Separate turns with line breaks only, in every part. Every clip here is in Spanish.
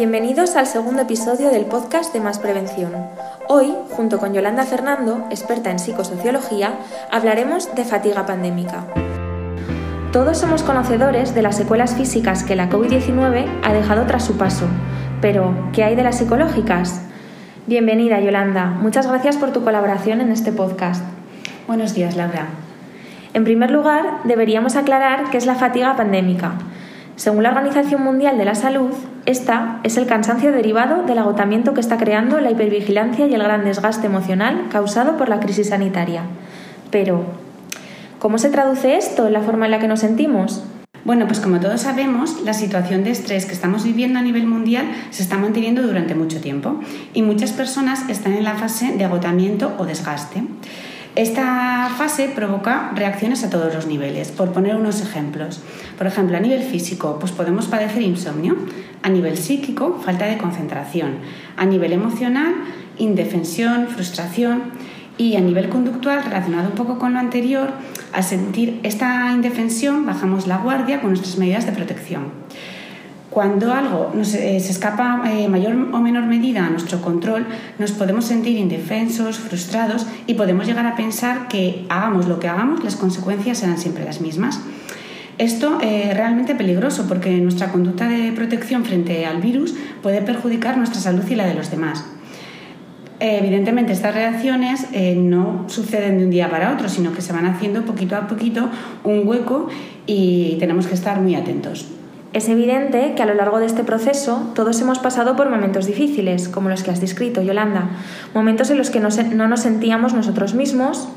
Bienvenidos al segundo episodio del podcast de Más Prevención. Hoy, junto con Yolanda Fernando, experta en psicosociología, hablaremos de fatiga pandémica. Todos somos conocedores de las secuelas físicas que la COVID-19 ha dejado tras su paso, pero ¿qué hay de las psicológicas? Bienvenida, Yolanda. Muchas gracias por tu colaboración en este podcast.
Buenos días, Laura.
En primer lugar, deberíamos aclarar qué es la fatiga pandémica. Según la Organización Mundial de la Salud, esta es el cansancio derivado del agotamiento que está creando la hipervigilancia y el gran desgaste emocional causado por la crisis sanitaria. Pero, ¿cómo se traduce esto en la forma en la que nos sentimos?
Bueno, pues como todos sabemos, la situación de estrés que estamos viviendo a nivel mundial se está manteniendo durante mucho tiempo y muchas personas están en la fase de agotamiento o desgaste. Esta fase provoca reacciones a todos los niveles. Por poner unos ejemplos, por ejemplo, a nivel físico, pues podemos padecer insomnio, a nivel psíquico, falta de concentración, a nivel emocional, indefensión, frustración y a nivel conductual, relacionado un poco con lo anterior, al sentir esta indefensión, bajamos la guardia con nuestras medidas de protección. Cuando algo eh, se escapa en eh, mayor o menor medida a nuestro control, nos podemos sentir indefensos, frustrados y podemos llegar a pensar que hagamos lo que hagamos, las consecuencias serán siempre las mismas. Esto es eh, realmente peligroso porque nuestra conducta de protección frente al virus puede perjudicar nuestra salud y la de los demás. Evidentemente estas reacciones no suceden de un día para otro, sino que se van haciendo poquito a poquito un hueco y tenemos que estar muy atentos.
Es evidente que a lo largo de este proceso todos hemos pasado por momentos difíciles, como los que has descrito, Yolanda, momentos en los que no, nos sentíamos nosotros mismos,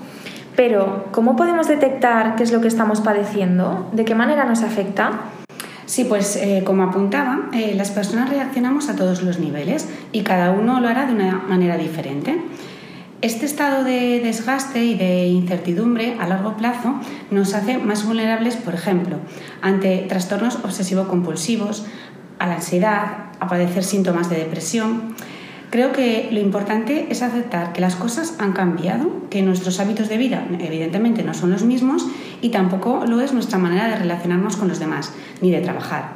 pero ¿cómo podemos detectar qué es lo que estamos padeciendo? ¿De qué manera nos afecta?
Sí, pues eh, como apuntaba, eh, las personas reaccionamos a todos los niveles y cada uno lo hará de una manera diferente. Este estado de desgaste y de incertidumbre a largo plazo nos hace más vulnerables, por ejemplo, ante trastornos obsesivo-compulsivos, a la ansiedad, a padecer síntomas de depresión. Creo que lo importante es aceptar que las cosas han cambiado, que nuestros hábitos de vida evidentemente no son los mismos y tampoco lo es nuestra manera de relacionarnos con los demás ni de trabajar.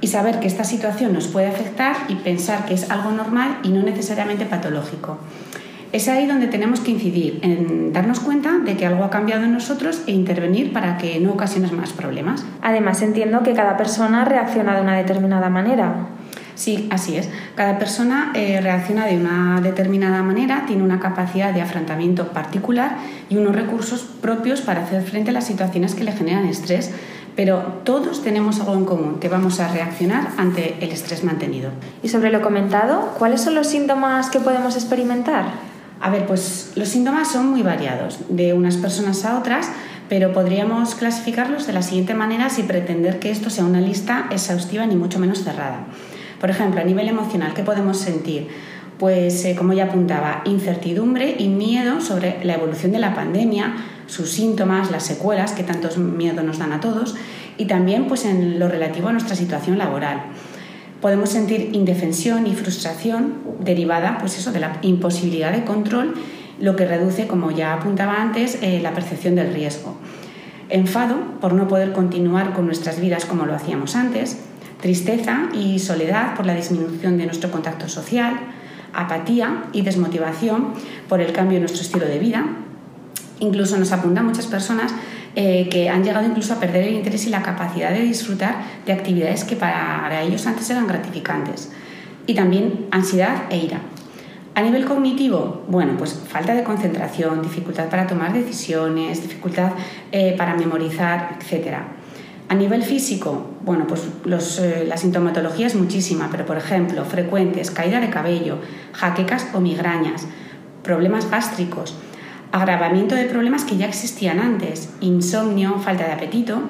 Y saber que esta situación nos puede afectar y pensar que es algo normal y no necesariamente patológico. Es ahí donde tenemos que incidir, en darnos cuenta de que algo ha cambiado en nosotros e intervenir para que no ocasiones más problemas.
Además, entiendo que cada persona reacciona de una determinada manera.
Sí, así es. Cada persona eh, reacciona de una determinada manera, tiene una capacidad de afrontamiento particular y unos recursos propios para hacer frente a las situaciones que le generan estrés, pero todos tenemos algo en común, que vamos a reaccionar ante el estrés mantenido.
Y sobre lo comentado, ¿cuáles son los síntomas que podemos experimentar?
A ver, pues los síntomas son muy variados de unas personas a otras, pero podríamos clasificarlos de la siguiente manera sin pretender que esto sea una lista exhaustiva ni mucho menos cerrada. Por ejemplo, a nivel emocional, ¿qué podemos sentir? Pues, eh, como ya apuntaba, incertidumbre y miedo sobre la evolución de la pandemia, sus síntomas, las secuelas que tantos miedo nos dan a todos, y también pues, en lo relativo a nuestra situación laboral podemos sentir indefensión y frustración derivada pues eso, de la imposibilidad de control, lo que reduce, como ya apuntaba antes, eh, la percepción del riesgo. Enfado por no poder continuar con nuestras vidas como lo hacíamos antes, tristeza y soledad por la disminución de nuestro contacto social, apatía y desmotivación por el cambio en nuestro estilo de vida. Incluso nos apuntan muchas personas eh, que han llegado incluso a perder el interés y la capacidad de disfrutar de actividades que para ellos antes eran gratificantes. Y también ansiedad e ira. A nivel cognitivo, bueno, pues falta de concentración, dificultad para tomar decisiones, dificultad eh, para memorizar, etc. A nivel físico, bueno, pues eh, la sintomatología es muchísima, pero por ejemplo, frecuentes, caída de cabello, jaquecas o migrañas, problemas gástricos, agravamiento de problemas que ya existían antes, insomnio, falta de apetito.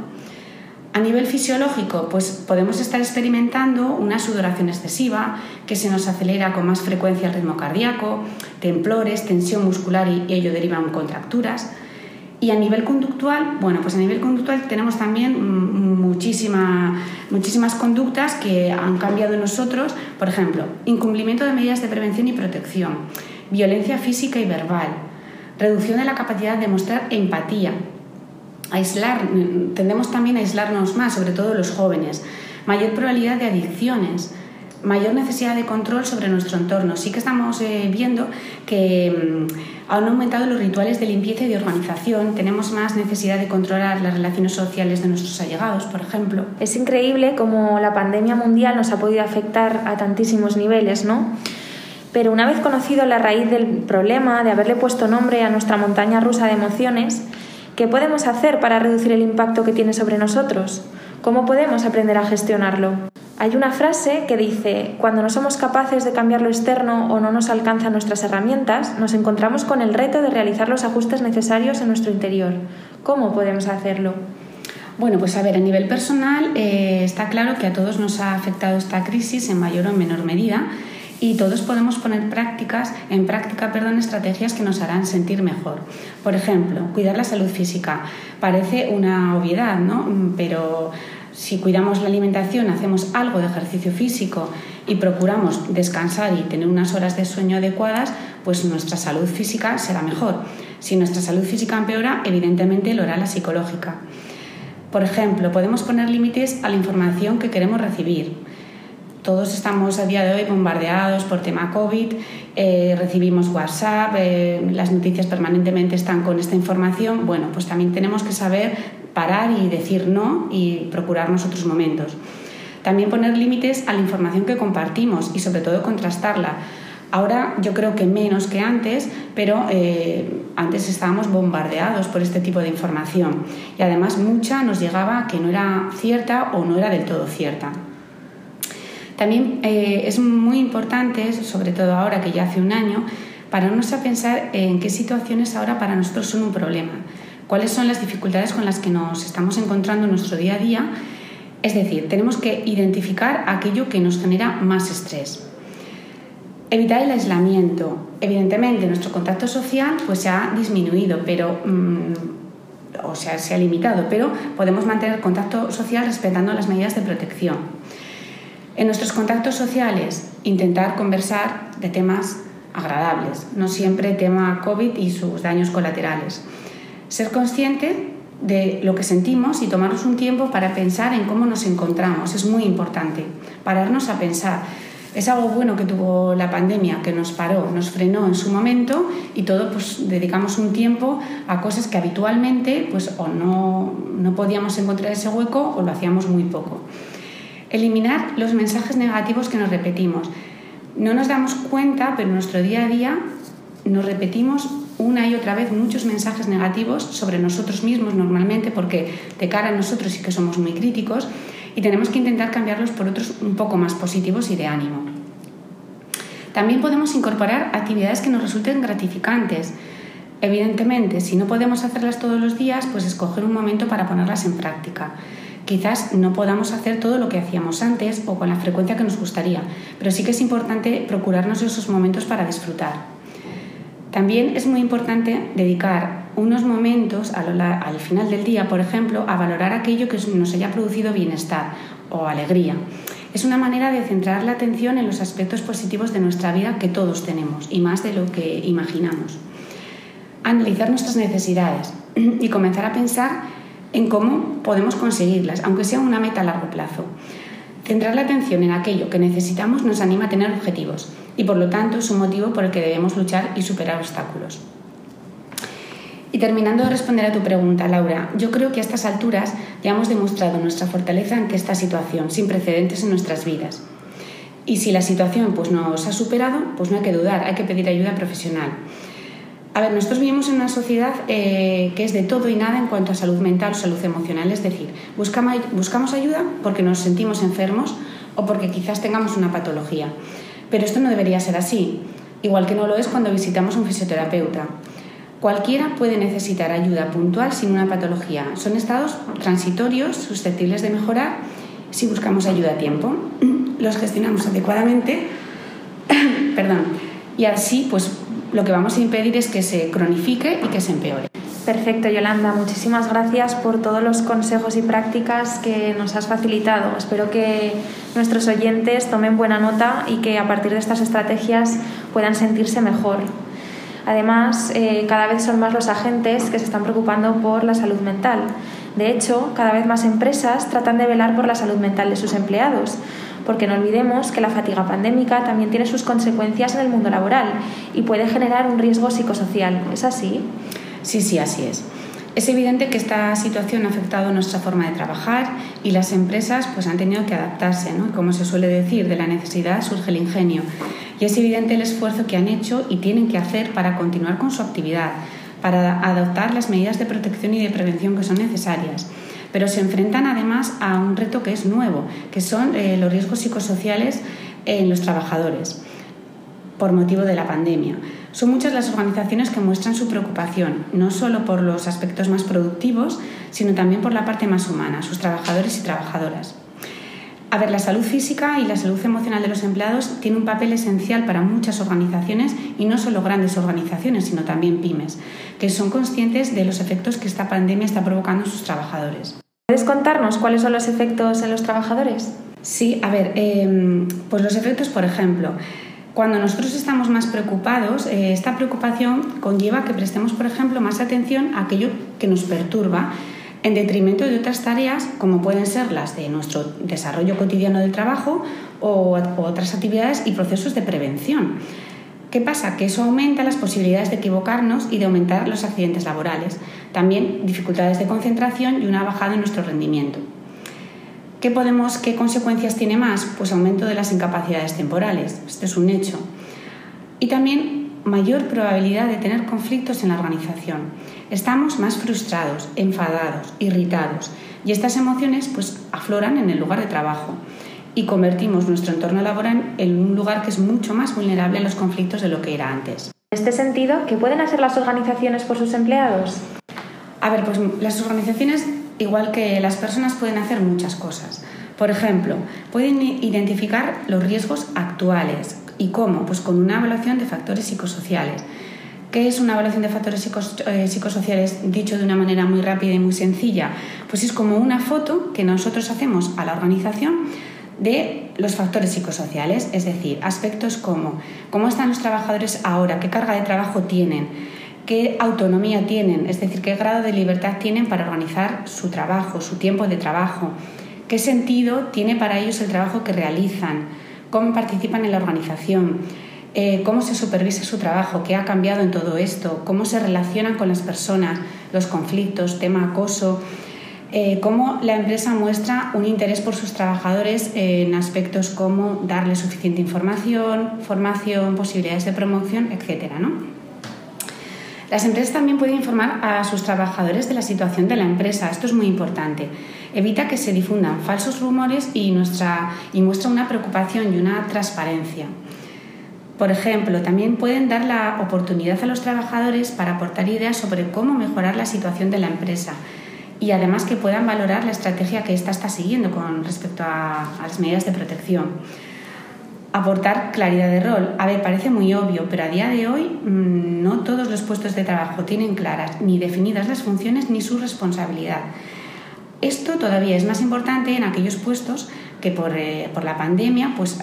A nivel fisiológico, pues podemos estar experimentando una sudoración excesiva que se nos acelera con más frecuencia el ritmo cardíaco, temblores, tensión muscular y ello deriva en contracturas. Y a nivel conductual, bueno, pues a nivel conductual tenemos también muchísimas conductas que han cambiado en nosotros. Por ejemplo, incumplimiento de medidas de prevención y protección, violencia física y verbal, reducción de la capacidad de mostrar empatía, aislar, tendemos también a aislarnos más, sobre todo los jóvenes, mayor probabilidad de adicciones, mayor necesidad de control sobre nuestro entorno. Sí que estamos eh, viendo que mm, han aumentado los rituales de limpieza y de organización, tenemos más necesidad de controlar las relaciones sociales de nuestros allegados, por ejemplo.
Es increíble cómo la pandemia mundial nos ha podido afectar a tantísimos niveles, ¿no? Pero una vez conocido la raíz del problema, de haberle puesto nombre a nuestra montaña rusa de emociones, ¿qué podemos hacer para reducir el impacto que tiene sobre nosotros? ¿Cómo podemos aprender a gestionarlo? Hay una frase que dice, cuando no somos capaces de cambiar lo externo o no nos alcanzan nuestras herramientas, nos encontramos con el reto de realizar los ajustes necesarios en nuestro interior. ¿Cómo podemos hacerlo?
Bueno, pues a ver, a nivel personal eh, está claro que a todos nos ha afectado esta crisis en mayor o menor medida y todos podemos poner prácticas, en práctica perdón, estrategias que nos harán sentir mejor. Por ejemplo, cuidar la salud física. Parece una obviedad, ¿no? Pero si cuidamos la alimentación, hacemos algo de ejercicio físico y procuramos descansar y tener unas horas de sueño adecuadas, pues nuestra salud física será mejor. Si nuestra salud física empeora, evidentemente lo hará la psicológica. Por ejemplo, podemos poner límites a la información que queremos recibir. Todos estamos a día de hoy bombardeados por tema COVID, eh, recibimos WhatsApp, eh, las noticias permanentemente están con esta información. Bueno, pues también tenemos que saber parar y decir no y procurarnos otros momentos. También poner límites a la información que compartimos y sobre todo contrastarla. Ahora yo creo que menos que antes, pero eh, antes estábamos bombardeados por este tipo de información y además mucha nos llegaba que no era cierta o no era del todo cierta. También eh, es muy importante, sobre todo ahora que ya hace un año, pararnos a pensar en qué situaciones ahora para nosotros son un problema cuáles son las dificultades con las que nos estamos encontrando en nuestro día a día. Es decir, tenemos que identificar aquello que nos genera más estrés. Evitar el aislamiento. Evidentemente, nuestro contacto social pues, se ha disminuido, pero, mm, o sea, se ha limitado, pero podemos mantener contacto social respetando las medidas de protección. En nuestros contactos sociales, intentar conversar de temas agradables, no siempre tema COVID y sus daños colaterales. Ser consciente de lo que sentimos y tomarnos un tiempo para pensar en cómo nos encontramos es muy importante. Pararnos a pensar. Es algo bueno que tuvo la pandemia, que nos paró, nos frenó en su momento y todo pues dedicamos un tiempo a cosas que habitualmente pues o no, no podíamos encontrar ese hueco o lo hacíamos muy poco. Eliminar los mensajes negativos que nos repetimos. No nos damos cuenta, pero en nuestro día a día nos repetimos una y otra vez muchos mensajes negativos sobre nosotros mismos normalmente porque de cara a nosotros sí que somos muy críticos y tenemos que intentar cambiarlos por otros un poco más positivos y de ánimo. También podemos incorporar actividades que nos resulten gratificantes. Evidentemente, si no podemos hacerlas todos los días, pues escoger un momento para ponerlas en práctica. Quizás no podamos hacer todo lo que hacíamos antes o con la frecuencia que nos gustaría, pero sí que es importante procurarnos esos momentos para disfrutar. También es muy importante dedicar unos momentos al final del día, por ejemplo, a valorar aquello que nos haya producido bienestar o alegría. Es una manera de centrar la atención en los aspectos positivos de nuestra vida que todos tenemos y más de lo que imaginamos. Analizar nuestras necesidades y comenzar a pensar en cómo podemos conseguirlas, aunque sea una meta a largo plazo. Centrar la atención en aquello que necesitamos nos anima a tener objetivos y por lo tanto es un motivo por el que debemos luchar y superar obstáculos. Y terminando de responder a tu pregunta, Laura, yo creo que a estas alturas ya hemos demostrado nuestra fortaleza ante esta situación sin precedentes en nuestras vidas. Y si la situación pues, nos ha superado, pues no hay que dudar, hay que pedir ayuda profesional. A ver, nosotros vivimos en una sociedad eh, que es de todo y nada en cuanto a salud mental o salud emocional, es decir, buscamos, ayuda porque nos sentimos enfermos o porque quizás tengamos una patología. Pero esto no debería ser así, igual que no lo es cuando visitamos a un fisioterapeuta. Cualquiera puede necesitar ayuda puntual sin una patología. Son estados transitorios, susceptibles de mejorar si buscamos ayuda a tiempo, los gestionamos adecuadamente, perdón, y así pues lo que vamos a impedir es que se cronifique y que se empeore.
Perfecto, Yolanda. Muchísimas gracias por todos los consejos y prácticas que nos has facilitado. Espero que nuestros oyentes tomen buena nota y que a partir de estas estrategias puedan sentirse mejor. Además, eh, cada vez son más los agentes que se están preocupando por la salud mental. De hecho, cada vez más empresas tratan de velar por la salud mental de sus empleados porque no olvidemos que la fatiga pandémica también tiene sus consecuencias en el mundo laboral y puede generar un riesgo psicosocial. ¿Es así?
Sí, sí, así es. Es evidente que esta situación ha afectado nuestra forma de trabajar y las empresas pues, han tenido que adaptarse. ¿no? Como se suele decir, de la necesidad surge el ingenio. Y es evidente el esfuerzo que han hecho y tienen que hacer para continuar con su actividad, para adoptar las medidas de protección y de prevención que son necesarias. Pero se enfrentan además a un reto que es nuevo, que son eh, los riesgos psicosociales en los trabajadores por motivo de la pandemia. Son muchas las organizaciones que muestran su preocupación, no solo por los aspectos más productivos, sino también por la parte más humana, sus trabajadores y trabajadoras. A ver, la salud física y la salud emocional de los empleados tiene un papel esencial para muchas organizaciones y no solo grandes organizaciones, sino también pymes, que son conscientes de los efectos que esta pandemia está provocando en sus trabajadores.
¿Puedes contarnos cuáles son los efectos en los trabajadores?
Sí, a ver, em, pues los efectos, por ejemplo, cuando nosotros estamos más preocupados, eh, esta preocupación conlleva que prestemos, por ejemplo, más atención a aquello que nos perturba, en detrimento de otras tareas como pueden ser las de nuestro desarrollo cotidiano del trabajo o, otras actividades y procesos de prevención. ¿Qué pasa? Que eso aumenta las posibilidades de equivocarnos y de aumentar los accidentes laborales, también dificultades de concentración y una bajada en nuestro rendimiento. ¿Qué, podemos, ¿Qué consecuencias tiene más? Pues aumento de las incapacidades temporales, este es un hecho. Y también mayor probabilidad de tener conflictos en la organización. Estamos más frustrados, enfadados, irritados y estas emociones pues afloran en el lugar de trabajo y convertimos nuestro entorno laboral en un lugar que es mucho más vulnerable a los conflictos de lo que era antes.
En este sentido, ¿qué pueden hacer las organizaciones por sus empleados?
A ver, pues las organizaciones igual que las personas pueden hacer muchas cosas. Por ejemplo, pueden identificar los riesgos actuales. ¿Y cómo? Pues con una evaluación de factores psicosociales. ¿Qué es una evaluación de factores eh, psicosociales dicho de una manera muy rápida y muy sencilla? Pues es como una foto que nosotros hacemos a la organización de los factores psicosociales, es decir, aspectos como cómo están los trabajadores ahora, qué carga de trabajo tienen, qué autonomía tienen, es decir, qué grado de libertad tienen para organizar su trabajo, su tiempo de trabajo, qué sentido tiene para ellos el trabajo que realizan, cómo participan en la organización, eh, cómo se supervisa su trabajo, qué ha cambiado en todo esto, cómo se relacionan con las personas, los conflictos, tema acoso, eh, cómo la empresa muestra un interés por sus trabajadores en aspectos como darle suficiente información, formación, posibilidades de promoción, etc. Las empresas también pueden informar a sus trabajadores de la situación de la empresa. Esto es muy importante. Evita que se difundan falsos rumores y muestra una preocupación y una transparencia. Por ejemplo, también pueden dar la oportunidad a los trabajadores para aportar ideas sobre cómo mejorar la situación de la empresa y además que puedan valorar la estrategia que ésta está siguiendo con respecto a, las medidas de protección aportar claridad de rol. A ver, parece muy obvio, pero a día de hoy mm, no todos los puestos de trabajo tienen claras ni definidas las funciones ni su responsabilidad. Esto todavía es más importante en aquellos puestos que por, eh, la pandemia pues,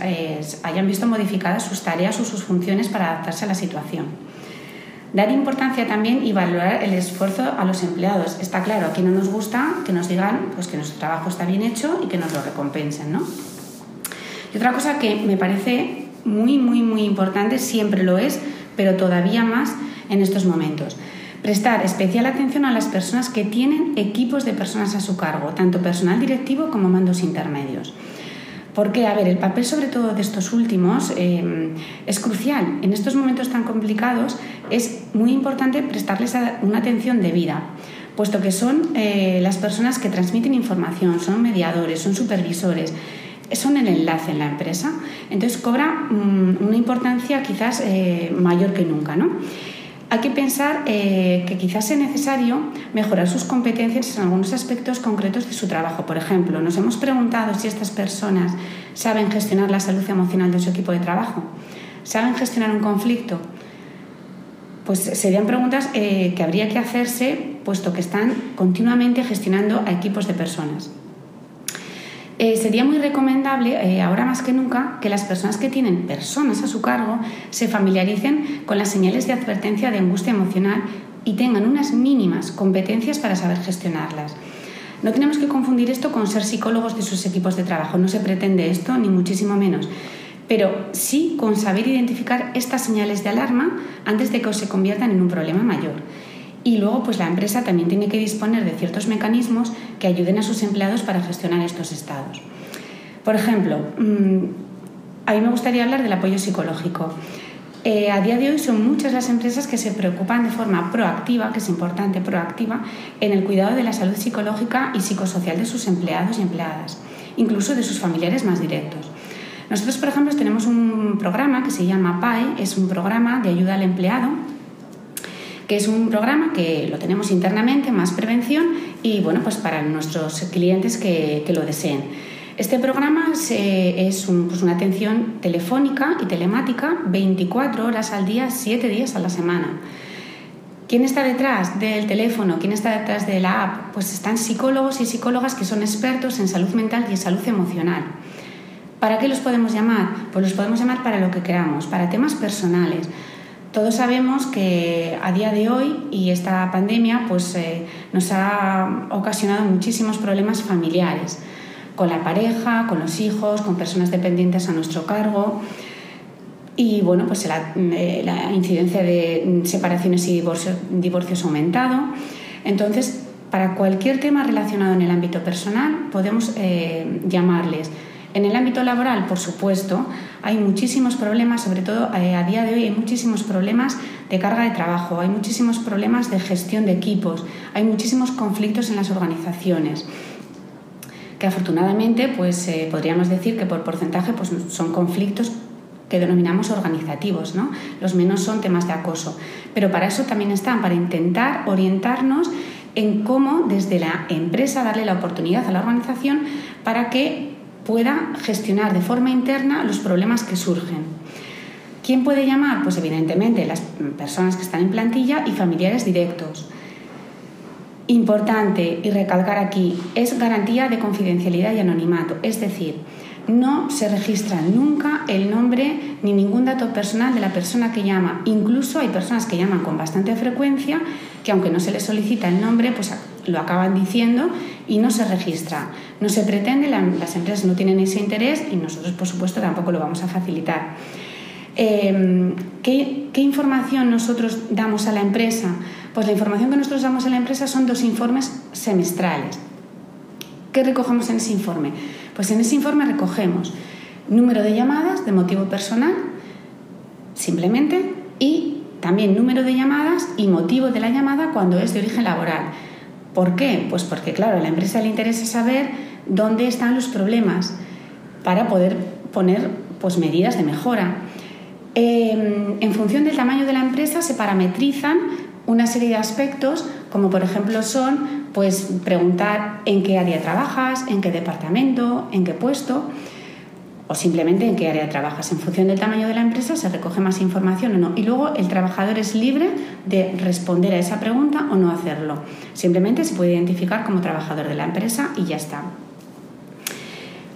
hayan visto modificadas sus tareas o sus funciones para adaptarse a la situación. Dar importancia también y valorar el esfuerzo a los empleados. Está claro, aquí no nos gusta que nos digan pues, que nuestro trabajo está bien hecho y que nos lo recompensen, ¿no? Y otra cosa que me parece muy, muy, muy importante, siempre lo es, pero todavía más en estos momentos. Prestar especial atención a las personas que tienen equipos de personas a su cargo, tanto personal directivo como mandos intermedios. Porque, a ver, el papel sobre todo de estos últimos eh, es crucial. En estos momentos tan complicados es muy importante prestarles una atención debida, puesto que son eh, las personas que transmiten información, son mediadores, son supervisores, son el enlace en la empresa. Entonces cobra mm, una importancia quizás eh, mayor que nunca. ¿no? Hay que pensar eh, que quizás sea necesario mejorar sus competencias en algunos aspectos concretos de su trabajo. Por ejemplo, nos hemos preguntado si estas personas saben gestionar la salud emocional de su equipo de trabajo, saben gestionar un conflicto. Pues serían preguntas eh, que habría que hacerse puesto que están continuamente gestionando a equipos de personas. Eh, sería muy recomendable, eh, ahora más que nunca, que las personas que tienen personas a su cargo se familiaricen con las señales de advertencia de angustia emocional y tengan unas mínimas competencias para saber gestionarlas. No tenemos que confundir esto con ser psicólogos de sus equipos de trabajo, no se pretende esto, ni muchísimo menos pero sí con saber identificar estas señales de alarma antes de que se conviertan en un problema mayor. Y luego, pues la empresa también tiene que disponer de ciertos mecanismos que ayuden a sus empleados para gestionar estos estados. Por ejemplo, mm, a mí me gustaría hablar del apoyo psicológico. Eh, a día de hoy son muchas las empresas que se preocupan de forma proactiva, que es importante, proactiva, en el cuidado de la salud psicológica y psicosocial de sus empleados y empleadas, incluso de sus familiares más directos. Nosotros, por ejemplo, tenemos un programa que se llama PAE, es un programa de ayuda al empleado, que es un programa que lo tenemos internamente, más prevención, y bueno, pues para nuestros clientes que, lo deseen. Este programa es pues una atención telefónica y telemática 24 horas al día, 7 días a la semana. ¿Quién está detrás del teléfono? ¿Quién está detrás de la app? Pues están psicólogos y psicólogas que son expertos en salud mental y en salud emocional. ¿Para qué los podemos llamar? Pues los podemos llamar para lo que queramos, para temas personales. Todos sabemos que a día de hoy y esta pandemia pues, eh, nos ha ocasionado muchísimos problemas familiares con la pareja, con los hijos, con personas dependientes a nuestro cargo. Y bueno, pues la, eh, incidencia de separaciones y divorcios, ha aumentado. Entonces, para cualquier tema relacionado en el ámbito personal, podemos eh, llamarles en el ámbito laboral, por supuesto, hay muchísimos problemas, sobre todo eh, a día de hoy hay muchísimos problemas de carga de trabajo, hay muchísimos problemas de gestión de equipos, hay muchísimos conflictos en las organizaciones que afortunadamente pues eh, podríamos decir que por porcentaje pues, son conflictos que denominamos organizativos, ¿no? Los menos son temas de acoso. Pero para eso también están, para intentar orientarnos en cómo desde la empresa darle la oportunidad a la organización para que pueda gestionar de forma interna los problemas que surgen. ¿Quién puede llamar? Pues evidentemente las personas que están en plantilla y familiares directos. Importante y recalcar aquí, es garantía de confidencialidad y anonimato, es decir, no se registra nunca el nombre ni ningún dato personal de la persona que llama. Incluso hay personas que llaman con bastante frecuencia que aunque no se les solicita el nombre, pues lo acaban diciendo y no se registra. No se pretende, las empresas no tienen ese interés y nosotros, por supuesto, tampoco lo vamos a facilitar. Em, ¿qué, ¿Qué información nosotros damos a la empresa? Pues la información que nosotros damos a la empresa son dos informes semestrales. ¿Qué recogemos en ese informe? Pues en ese informe recogemos número de llamadas de motivo personal, simplemente, y también número de llamadas y motivo de la llamada cuando es de origen laboral. ¿Por qué? Pues porque, claro, a la empresa le interesa saber dónde están los problemas para poder poner pues, medidas de mejora. Em, en función del tamaño de la empresa se parametrizan una serie de aspectos, como por ejemplo son pues preguntar en qué área trabajas, en qué departamento, en qué puesto o simplemente en qué área trabajas. En función del tamaño de la empresa se recoge más información o no. Y luego el trabajador es libre de responder a esa pregunta o no hacerlo. Simplemente se puede identificar como trabajador de la empresa y ya está.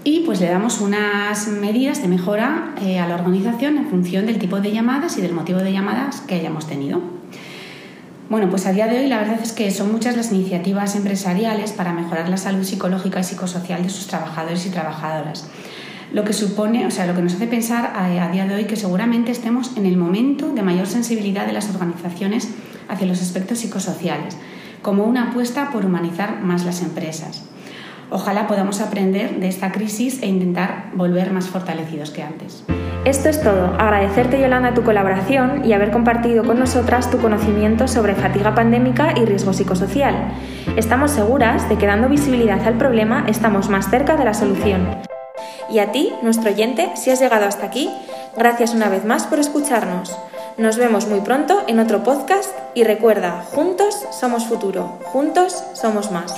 Y pues le damos unas medidas de mejora eh, a la organización en función del tipo de llamadas y del motivo de llamadas que hayamos tenido. Bueno, pues a día de hoy la verdad es que son muchas las iniciativas empresariales para mejorar la salud psicológica y psicosocial de sus trabajadores y trabajadoras. Lo que supone, o sea, lo que nos hace pensar a, día de hoy que seguramente estemos en el momento de mayor sensibilidad de las organizaciones hacia los aspectos psicosociales, como una apuesta por humanizar más las empresas. Ojalá podamos aprender de esta crisis e intentar volver más fortalecidos que antes.
Esto es todo. Agradecerte, Yolanda, tu colaboración y haber compartido con nosotras tu conocimiento sobre fatiga pandémica y riesgo psicosocial. Estamos seguras de que dando visibilidad al problema estamos más cerca de la solución. Y a ti, nuestro oyente, si has llegado hasta aquí, gracias una vez más por escucharnos. Nos vemos muy pronto en otro podcast y recuerda, juntos somos futuro, juntos somos más.